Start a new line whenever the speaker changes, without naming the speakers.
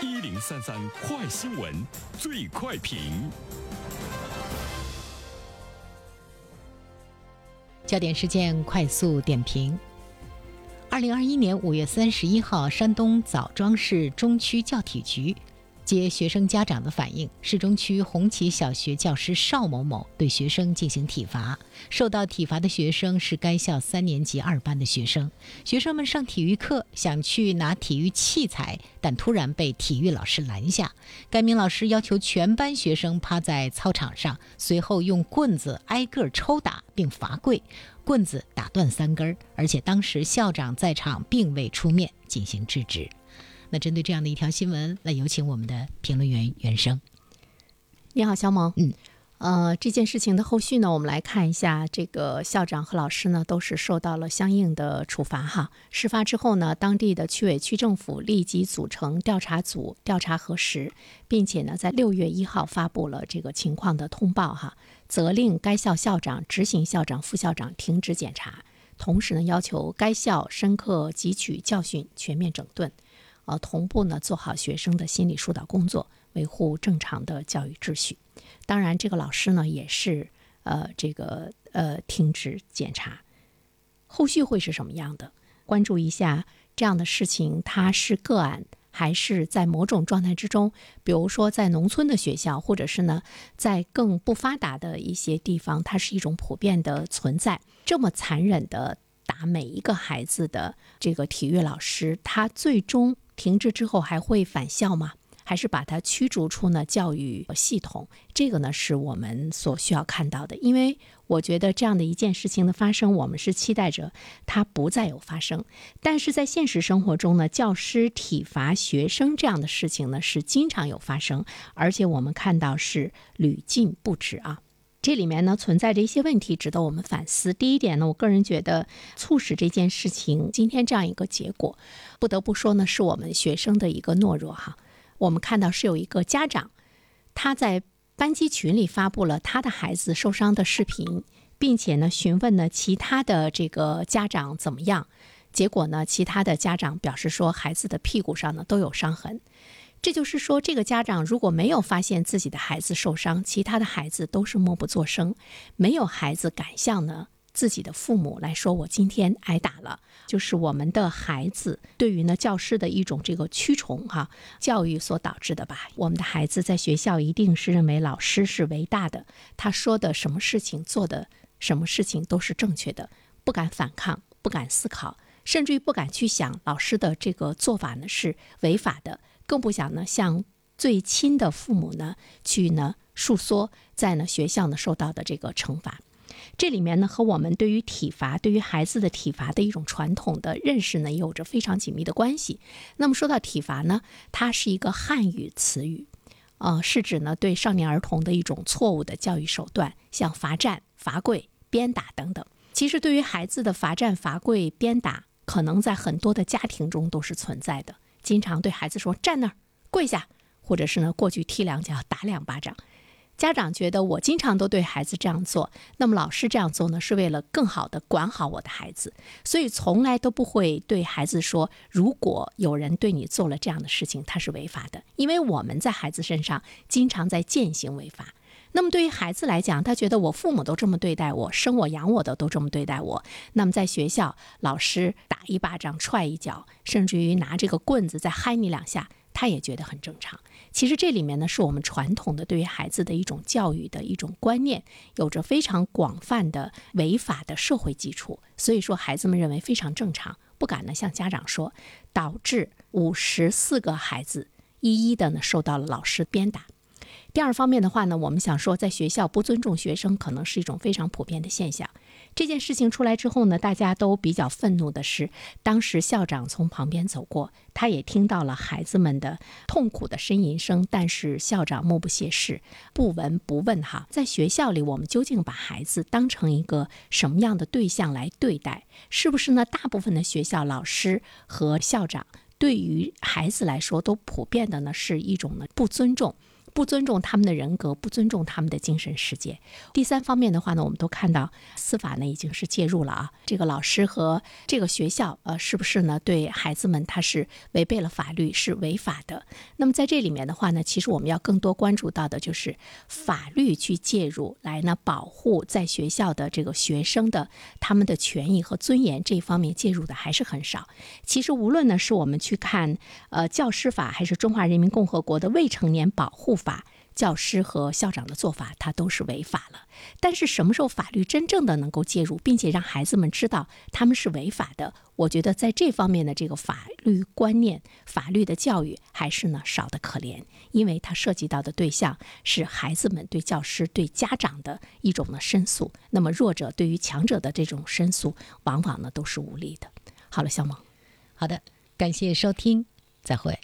一零三三快新闻，最快评。
焦点事件快速点评。二零二一年五月三十一号，山东枣庄市中区教体局。接学生家长的反映，市中区红旗小学教师邵某某对学生进行体罚。受到体罚的学生是该校三年级二班的学生。学生们上体育课想去拿体育器材，但突然被体育老师拦下。该名老师要求全班学生趴在操场上，随后用棍子挨个抽打并罚跪，棍子打断三根，而且当时校长在场，并未出面进行制止。那针对这样的一条新闻，来有请我们的评论员袁生。
你好，小萌。
嗯，
呃，这件事情的后续呢，我们来看一下，这个校长和老师呢都是受到了相应的处罚哈。事发之后呢，当地的区委区政府立即组成调查组调查核实，并且呢在六月一号发布了这个情况的通报哈，责令该校校长、执行校长、副校长停职检查，同时呢要求该校深刻汲取教训，全面整顿。呃，同步呢做好学生的心理疏导工作，维护正常的教育秩序。当然，这个老师呢也是呃这个呃停职检查，后续会是什么样的？关注一下这样的事情，它是个案还是在某种状态之中？比如说在农村的学校，或者是呢在更不发达的一些地方，它是一种普遍的存在。这么残忍的打每一个孩子的这个体育老师，他最终。停职之后还会返校吗？还是把他驱逐出呢教育系统？这个呢是我们所需要看到的。因为我觉得这样的一件事情的发生，我们是期待着它不再有发生。但是在现实生活中呢，教师体罚学生这样的事情呢是经常有发生，而且我们看到是屡禁不止啊。这里面呢存在着一些问题，值得我们反思。第一点呢，我个人觉得促使这件事情今天这样一个结果，不得不说呢，是我们学生的一个懦弱哈。我们看到是有一个家长，他在班级群里发布了他的孩子受伤的视频，并且呢询问呢其他的这个家长怎么样，结果呢其他的家长表示说孩子的屁股上呢都有伤痕。这就是说，这个家长如果没有发现自己的孩子受伤，其他的孩子都是默不作声，没有孩子敢向呢自己的父母来说：“我今天挨打了。”就是我们的孩子对于呢教师的一种这个驱虫哈教育所导致的吧。我们的孩子在学校一定是认为老师是伟大的，他说的什么事情、做的什么事情都是正确的，不敢反抗，不敢思考，甚至于不敢去想老师的这个做法呢是违法的。更不想呢向最亲的父母呢去呢诉说在呢学校呢受到的这个惩罚，这里面呢和我们对于体罚对于孩子的体罚的一种传统的认识呢有着非常紧密的关系。那么说到体罚呢，它是一个汉语词语，呃，是指呢对少年儿童的一种错误的教育手段，像罚站、罚跪、鞭打等等。其实对于孩子的罚站、罚跪、鞭打，可能在很多的家庭中都是存在的。经常对孩子说站那儿跪下，或者是呢过去踢两脚打两巴掌。家长觉得我经常都对孩子这样做，那么老师这样做呢是为了更好的管好我的孩子，所以从来都不会对孩子说，如果有人对你做了这样的事情，他是违法的。因为我们在孩子身上经常在践行违法。那么对于孩子来讲，他觉得我父母都这么对待我，生我养我的都这么对待我。那么在学校，老师打一巴掌、踹一脚，甚至于拿这个棍子再嗨你两下，他也觉得很正常。其实这里面呢，是我们传统的对于孩子的一种教育的一种观念，有着非常广泛的违法的社会基础。所以说，孩子们认为非常正常，不敢呢向家长说，导致五十四个孩子一一的呢受到了老师鞭打。第二方面的话呢，我们想说，在学校不尊重学生，可能是一种非常普遍的现象。这件事情出来之后呢，大家都比较愤怒的是，当时校长从旁边走过，他也听到了孩子们的痛苦的呻吟声，但是校长目不斜视，不闻不问。哈，在学校里，我们究竟把孩子当成一个什么样的对象来对待？是不是呢？大部分的学校老师和校长对于孩子来说，都普遍的呢是一种呢不尊重。不尊重他们的人格，不尊重他们的精神世界。第三方面的话呢，我们都看到司法呢已经是介入了啊，这个老师和这个学校呃是不是呢对孩子们他是违背了法律，是违法的？那么在这里面的话呢，其实我们要更多关注到的就是法律去介入来呢保护在学校的这个学生的他们的权益和尊严这一方面介入的还是很少。其实无论呢是我们去看呃教师法，还是中华人民共和国的未成年保护法，教师和校长的做法它都是违法了。但是什么时候法律真正的能够介入，并且让孩子们知道他们是违法的？我觉得在这方面的这个法律观念、法律的教育还是呢少得可怜，因为它涉及到的对象是孩子们对教师、对家长的一种呢申诉。那么弱者对于强者的这种申诉，往往呢都是无力的。好了，小萌，
好的，感谢收听，再会。